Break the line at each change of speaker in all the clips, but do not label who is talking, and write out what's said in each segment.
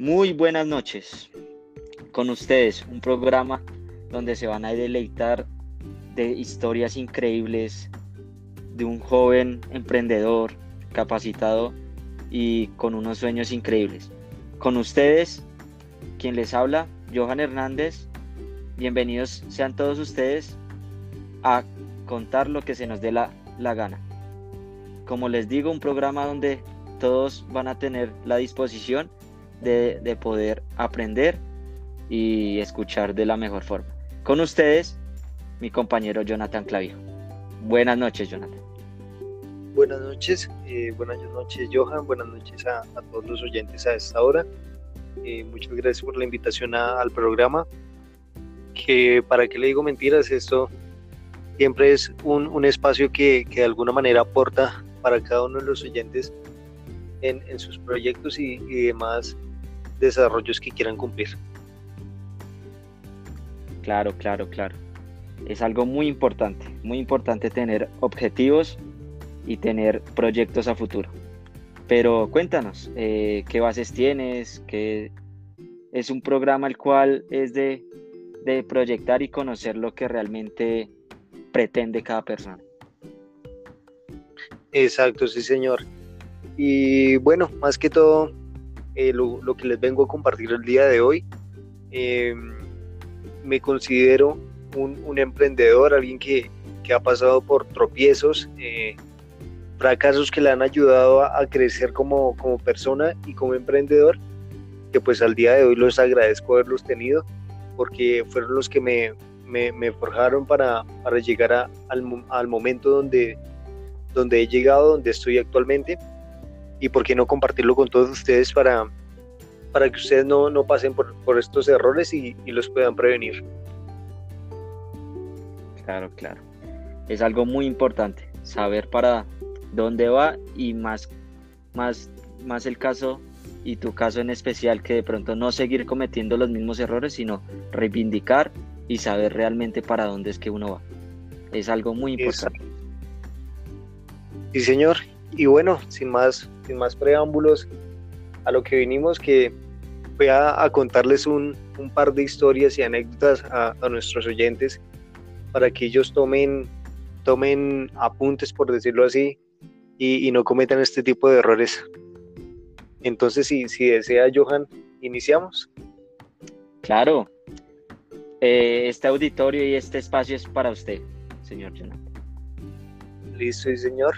Muy buenas noches. Con ustedes, un programa donde se van a deleitar de historias increíbles de un joven emprendedor, capacitado y con unos sueños increíbles. Con ustedes, quien les habla, Johan Hernández. Bienvenidos sean todos ustedes a contar lo que se nos dé la, la gana. Como les digo, un programa donde todos van a tener la disposición de, poder aprender y escuchar de la mejor forma. Con ustedes, mi compañero Jonathan Clavijo. Buenas noches, Jonathan.
Buenas noches, eh, buenas noches Johan, buenas noches a, todos los oyentes a esta hora. Eh, muchas gracias por la invitación al programa. Que para qué le digo mentiras, esto siempre es un, un espacio que, que, de alguna manera aporta para cada uno de los oyentes en, en sus proyectos y, y demás desarrollos que quieran cumplir.
Claro, claro, claro. Es algo muy importante, muy importante tener objetivos y tener proyectos a futuro. Pero cuéntanos, eh, ¿qué bases tienes? ¿Qué es un programa el cual es de, de proyectar y conocer lo que realmente pretende cada persona?
Exacto, sí, señor. Y bueno, más que todo, eh, lo, que les vengo a compartir el día de hoy. Eh, me considero un, emprendedor, alguien que, ha pasado por tropiezos, eh, fracasos que le han ayudado a, crecer como, persona y como emprendedor, que pues al día de hoy los agradezco haberlos tenido, porque fueron los que me, forjaron para, llegar al, momento donde he llegado, donde estoy actualmente y por qué no compartirlo con todos ustedes para, para que ustedes no, no pasen por, por, estos errores y, y, los puedan prevenir.
Claro, claro. Es algo muy importante, saber para dónde va y más, más, más el caso y tu caso en especial, que de pronto no seguir cometiendo los mismos errores, sino reivindicar y saber realmente para dónde es que uno va. Es algo muy importante.
Sí, señor. Y bueno, sin más sin más preámbulos, a lo que vinimos, que voy a, contarles un, par de historias y anécdotas a, nuestros oyentes para que ellos tomen, tomen apuntes, por decirlo así, y, no cometan este tipo de errores. Entonces, si, si desea, Johan, iniciamos.
Claro. Eh, este auditorio y este espacio es para usted, señor Jonathan.
Listo, sí, señor.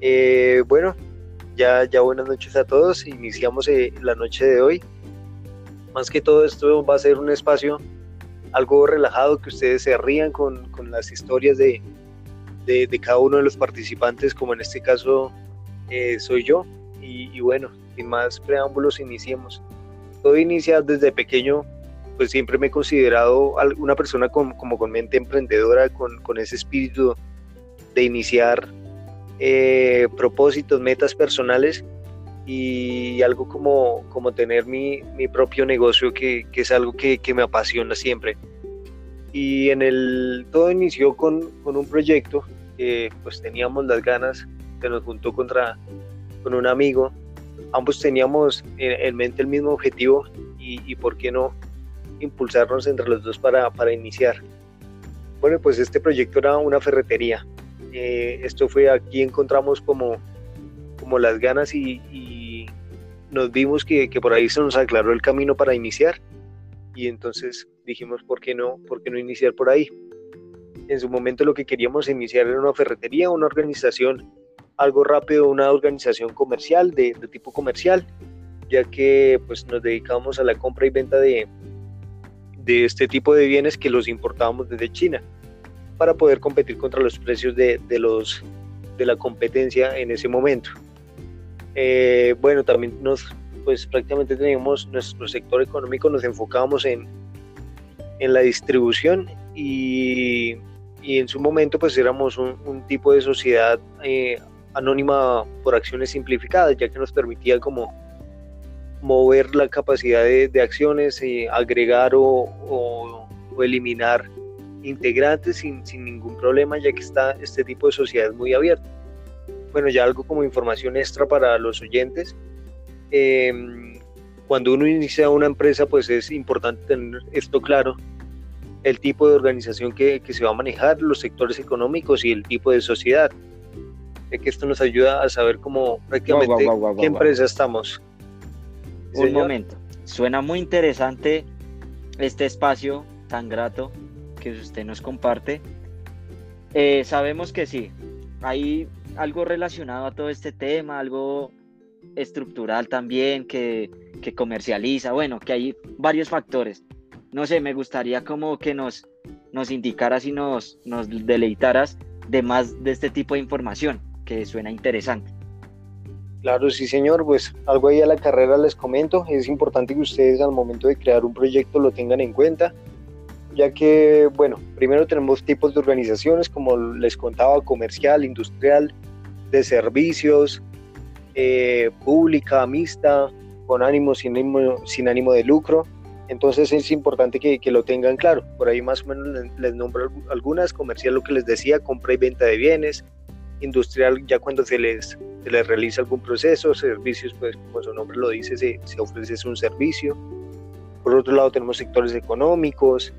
Eh, bueno, ya, ya buenas noches a todos. Iniciamos eh, la noche de hoy. Más que todo esto va a ser un espacio algo relajado, que ustedes se rían con, con las historias de, de, cada uno de los participantes, como en este caso eh, soy yo. Y, bueno, sin más preámbulos, iniciemos. Todo inicia desde pequeño, pues siempre me he considerado una persona con, como con mente emprendedora, con, con ese espíritu de iniciar eh, propósitos, metas personales y algo como, como tener mi, mi propio negocio, que, que es algo que, que, me apasiona siempre. Y en el, todo inició con, con un proyecto que pues teníamos las ganas, se nos juntó contra, con un amigo, ambos teníamos en, mente el mismo objetivo y, y, por qué no impulsarnos entre los dos para, para iniciar. Bueno, pues este proyecto era una ferretería, eh, esto fue aquí encontramos como, como las ganas y, nos vimos que, que, por ahí se nos aclaró el camino para iniciar y entonces dijimos, ¿por qué no, por qué no iniciar por ahí? En su momento lo que queríamos iniciar era una ferretería, una organización algo rápido, una organización comercial, de, de tipo comercial, ya que pues nos dedicamos a la compra y venta de, de este tipo de bienes que los importábamos desde China para poder competir contra los precios de, de los, de la competencia en ese momento. Eh, bueno, también nos, pues prácticamente teníamos nuestro sector económico, nos enfocábamos en, en la distribución y, y, en su momento pues éramos un, un tipo de sociedad eh, anónima por acciones simplificadas, ya que nos permitía como mover la capacidad de, de acciones, y agregar o, o, o eliminar integrantes sin, sin ningún problema, ya que está este tipo de sociedad muy abierta. Bueno, ya algo como información extra para los oyentes. Em, cuando uno inicia una empresa, pues es importante tener esto claro, el tipo de organización que, que se va a manejar, los sectores económicos y el tipo de sociedad. De que esto nos ayuda a saber cómo prácticamente qué empresa estamos.
Un momento, suena muy interesante este espacio tan grato que usted nos comparte. Eh, sabemos que sí, hay algo relacionado a todo este tema, algo estructural también, que, que comercializa, bueno, que hay varios factores. No sé, me gustaría como que nos, nos indicaras y nos, nos deleitaras de más de este tipo de información, que suena interesante.
Claro, sí, señor. Pues algo ahí a la carrera les comento. Es importante que ustedes al momento de crear un proyecto lo tengan en cuenta, ya que, bueno, primero tenemos tipos de organizaciones, como les contaba, comercial, industrial, de servicios, eh, pública, mixta, con ánimo sin, ánimo, sin ánimo de lucro. Entonces es importante que, que, lo tengan claro. Por ahí más o menos les, les nombro algunas. Comercial, lo que les decía, compra y venta de bienes. Industrial, ya cuando se les se les realiza algún proceso, servicios, pues como su nombre lo dice, se, se ofrece un servicio. Por otro lado tenemos sectores económicos,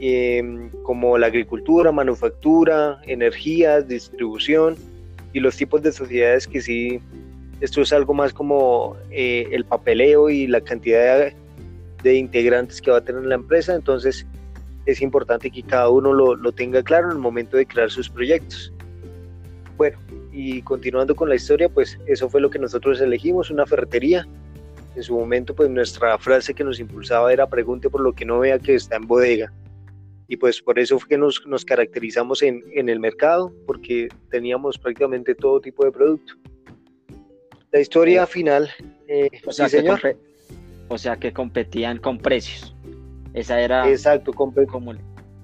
eh, como la agricultura, manufactura, energías, distribución y los tipos de sociedades que sí, esto es algo más como eh, el papeleo y la cantidad de, de, integrantes que va a tener la empresa, entonces es importante que cada uno lo, lo tenga claro en el momento de crear sus proyectos. Bueno, y continuando con la historia, pues eso fue lo que nosotros elegimos, una ferretería. En su momento, pues nuestra frase que nos impulsaba era pregunte por lo que no vea que está en bodega. Y pues por eso fue que nos, nos caracterizamos en, en, el mercado, porque teníamos prácticamente todo tipo de producto. La historia final, eh,
o, sea sí, señor. o sea que competían con precios. Esa era...
Exacto, como...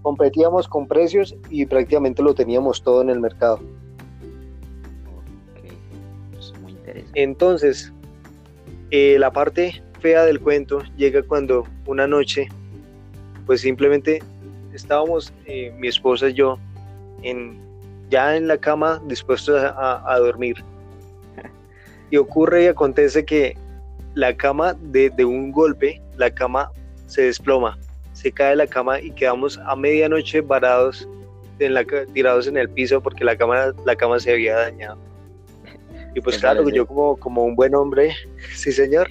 competíamos con precios y prácticamente lo teníamos todo en el mercado. Entonces, eh, la parte fea del cuento llega cuando una noche, pues simplemente estábamos, eh, mi esposa y yo, en, ya en la cama dispuestos a, a, dormir. Y ocurre y acontece que la cama de, de, un golpe, la cama se desploma, se cae la cama y quedamos a medianoche varados, en la, tirados en el piso porque la cama, la cama se había dañado. Y pues claro, parece? yo como, como un buen hombre, sí señor.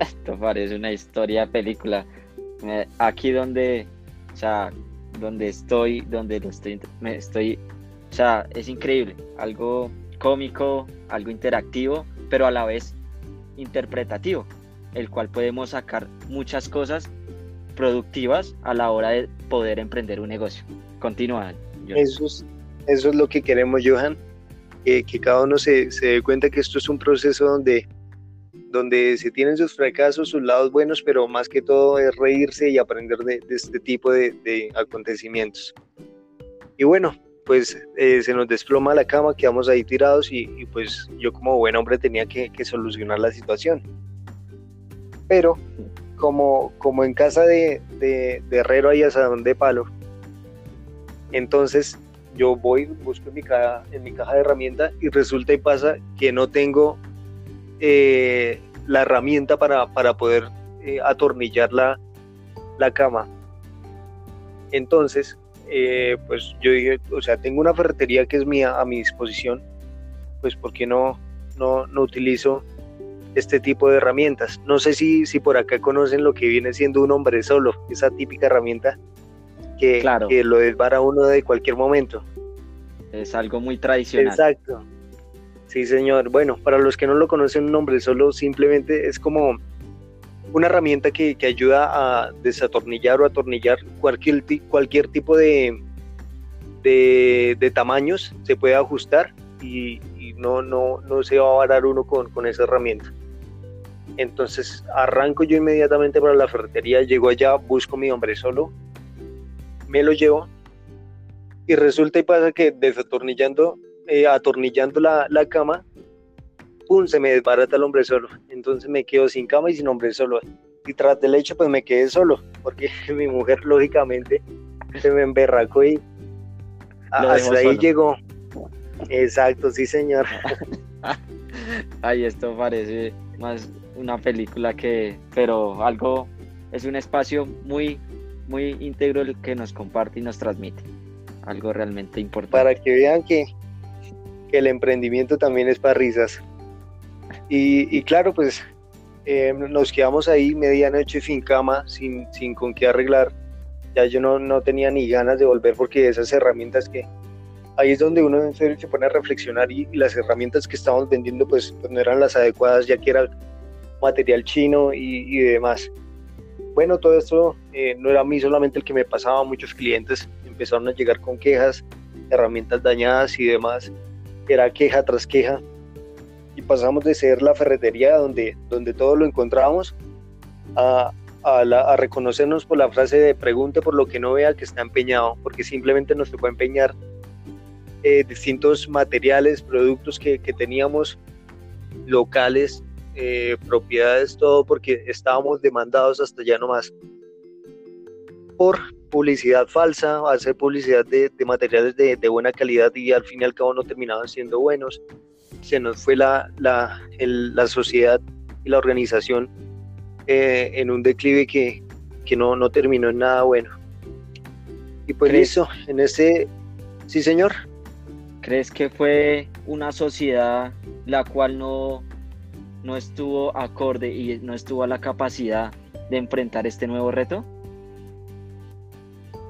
Esto parece una historia película. Aquí donde, o sea, donde estoy, donde lo estoy, me estoy, o sea, es increíble, algo cómico, algo interactivo, pero a la vez interpretativo, el cual podemos sacar muchas cosas productivas a la hora de poder emprender un negocio. Continúa.
Eso es, eso es lo que queremos, Johan que, que cada uno se, se dé cuenta que esto es un proceso donde, donde se tienen sus fracasos, sus lados buenos, pero más que todo es reírse y aprender de, este tipo de, acontecimientos. Y bueno, pues eh, se nos desploma la cama, quedamos ahí tirados y, pues yo como buen hombre tenía que, solucionar la situación. Pero como, como en casa de, de, de herrero hay asadón de palo, entonces yo voy, busco en mi caja, en mi caja de herramientas y resulta y pasa que no tengo eh, la herramienta para, para poder eh, atornillar la, la, cama. Entonces, eh, pues yo dije, o sea, tengo una ferretería que es mía a mi disposición, pues ¿por qué no, no, no utilizo este tipo de herramientas? No sé si, si por acá conocen lo que viene siendo un hombre solo, esa típica herramienta que, claro. que lo desbara uno de cualquier momento.
Es algo muy tradicional.
Exacto. Sí, señor. Bueno, para los que no lo conocen, un nombre solo simplemente es como una herramienta que, que ayuda a desatornillar o atornillar cualquier, cualquier tipo de, de, de, tamaños, se puede ajustar y, no, no, no se va a varar uno con, con esa herramienta. Entonces arranco yo inmediatamente para la ferretería, llego allá, busco mi hombre solo, me lo llevo y resulta y pasa que desatornillando, eh, atornillando la, la, cama, ¡pum! se me desbarata el hombre solo. Entonces me quedo sin cama y sin hombre solo. Y tras del hecho, pues me quedé solo, porque mi mujer, lógicamente, se me emberracó y hasta ahí llegó. Exacto, sí, señor.
Ay, esto parece más una película que, pero algo, es un espacio muy, muy íntegro el que nos comparte y nos transmite. Algo realmente importante.
Para que vean que, el emprendimiento también es para risas. Y, claro, pues eh, nos quedamos ahí medianoche sin cama, sin, sin con qué arreglar. Ya yo no, no tenía ni ganas de volver porque esas herramientas que, ahí es donde uno en serio se pone a reflexionar y, las herramientas que estábamos vendiendo pues, pues, no eran las adecuadas ya que era material chino y, demás. Bueno, todo esto eh, no era a mí solamente el que me pasaba, muchos clientes empezaron a llegar con quejas, herramientas dañadas y demás, era queja tras queja y pasamos de ser la ferretería donde, donde todo lo encontrábamos a, a, reconocernos por la frase de pregunte por lo que no vea que está empeñado, porque simplemente nos tocó empeñar eh, distintos materiales, productos que, teníamos locales, eh, propiedades, todo porque estábamos demandados hasta ya no más. Por publicidad falsa, hacer publicidad de, materiales de, buena calidad y al fin y al cabo no terminaban siendo buenos. Se nos fue la, la, la sociedad y la organización eh, en un declive que, que no, no terminó en nada bueno. Y pues eso, en ese... Sí, señor.
¿Crees que fue una sociedad la cual no, no estuvo acorde y no estuvo a la capacidad de enfrentar este nuevo reto?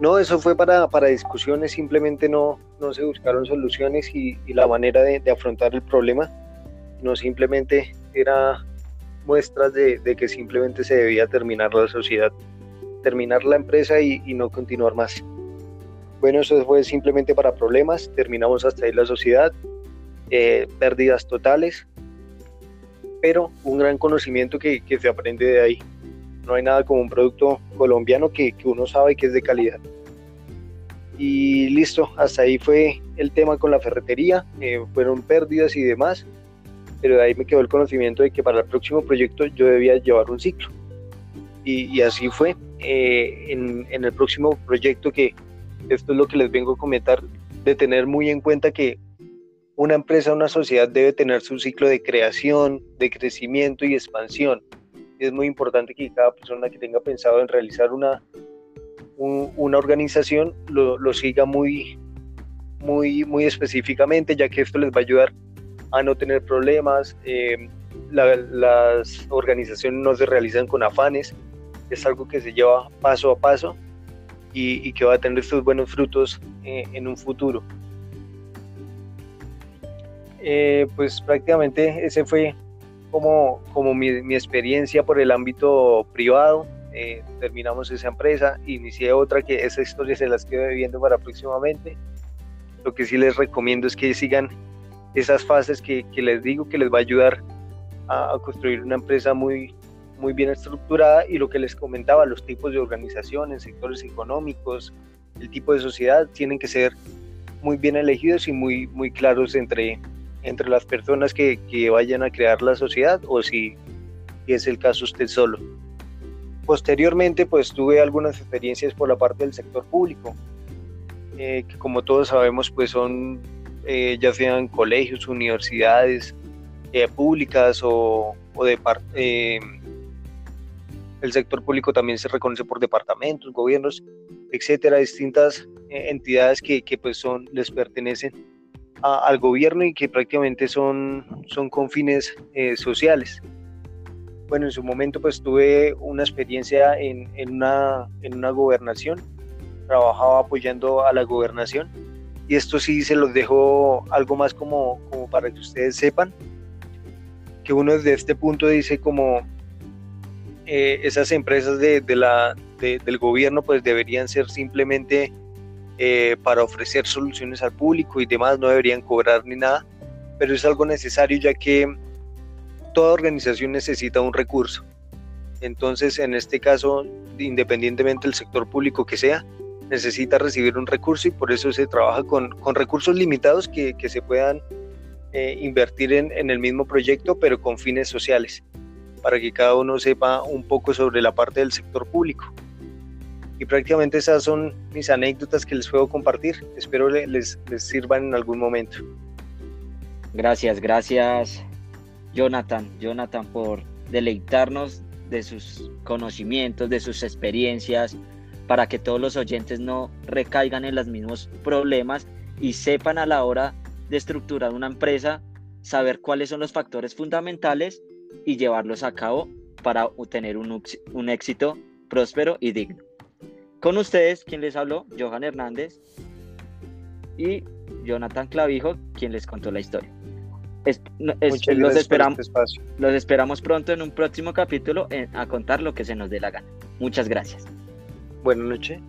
No, eso fue para, discusiones, simplemente no, no se buscaron soluciones y, la manera de, afrontar el problema, no simplemente era muestras de, que simplemente se debía terminar la sociedad, terminar la empresa y no continuar más. Bueno, eso fue simplemente para problemas, terminamos hasta ahí la sociedad, eh, pérdidas totales, pero un gran conocimiento que, se aprende de ahí. No hay nada como un producto colombiano que, uno sabe que es de calidad. Y listo, hasta ahí fue el tema con la ferretería, eh, fueron pérdidas y demás, pero de ahí me quedó el conocimiento de que para el próximo proyecto yo debía llevar un ciclo. Y, así fue. Eh, en, en, el próximo proyecto que, esto es lo que les vengo a comentar, de tener muy en cuenta que una empresa, una sociedad debe tener su ciclo de creación, de crecimiento y expansión. Es muy importante que cada persona que tenga pensado en realizar una, una organización lo, siga muy, muy, muy específicamente, ya que esto les va a ayudar a no tener problemas. Eh, las organizaciones no se realizan con afanes, es algo que se lleva paso a paso y, que va a tener estos buenos frutos eh, en un futuro. Eh, pues prácticamente ese fue como, como mi, mi, experiencia por el ámbito privado. Eh, terminamos esa empresa, inicié otra que esa historia se las quedo viviendo para próximamente. Lo que sí les recomiendo es que sigan esas fases que, que les digo que les va a ayudar a, a construir una empresa muy, muy bien estructurada y lo que les comentaba, los tipos de organizaciones, sectores económicos, el tipo de sociedad tienen que ser muy bien elegidos y muy, muy claros entre, entre las personas que, que vayan a crear la sociedad o si, es el caso usted solo. Posteriormente, pues tuve algunas experiencias por la parte del sector público, eh, que como todos sabemos, pues son eh, ya sean colegios, universidades eh, públicas o, o de el sector público también se reconoce por departamentos, gobiernos, etcétera, distintas eh, entidades que, que, pues son, les pertenecen al gobierno y que prácticamente son, son con fines eh, sociales. Bueno, en su momento pues tuve una experiencia en, en, una, en una gobernación, trabajaba apoyando a la gobernación y esto sí se los dejo algo más como, como para que ustedes sepan que uno desde este punto dice como eh, esas empresas de, la, del gobierno pues deberían ser simplemente eh, para ofrecer soluciones al público y demás, no deberían cobrar ni nada, pero es algo necesario ya que toda organización necesita un recurso. Entonces, en este caso, independientemente del sector público que sea, necesita recibir un recurso y por eso se trabaja con, con recursos limitados que, que se puedan eh, invertir en, en, el mismo proyecto, pero con fines sociales para que cada uno sepa un poco sobre la parte del sector público. Y prácticamente esas son mis anécdotas que les puedo compartir. Espero les, les sirvan en algún momento.
Gracias, gracias Jonathan, Jonathan por deleitarnos de sus conocimientos, de sus experiencias, para que todos los oyentes no recaigan en los mismos problemas y sepan a la hora de estructurar una empresa, saber cuáles son los factores fundamentales y llevarlos a cabo para obtener un, un éxito próspero y digno. Con ustedes, quien les habló, Johan Hernández y Jonathan Clavijo, quien les contó la historia. los, esperamos, este los esperamos pronto en un próximo capítulo a contar lo que se nos dé la gana. Muchas gracias.
Buenas noches.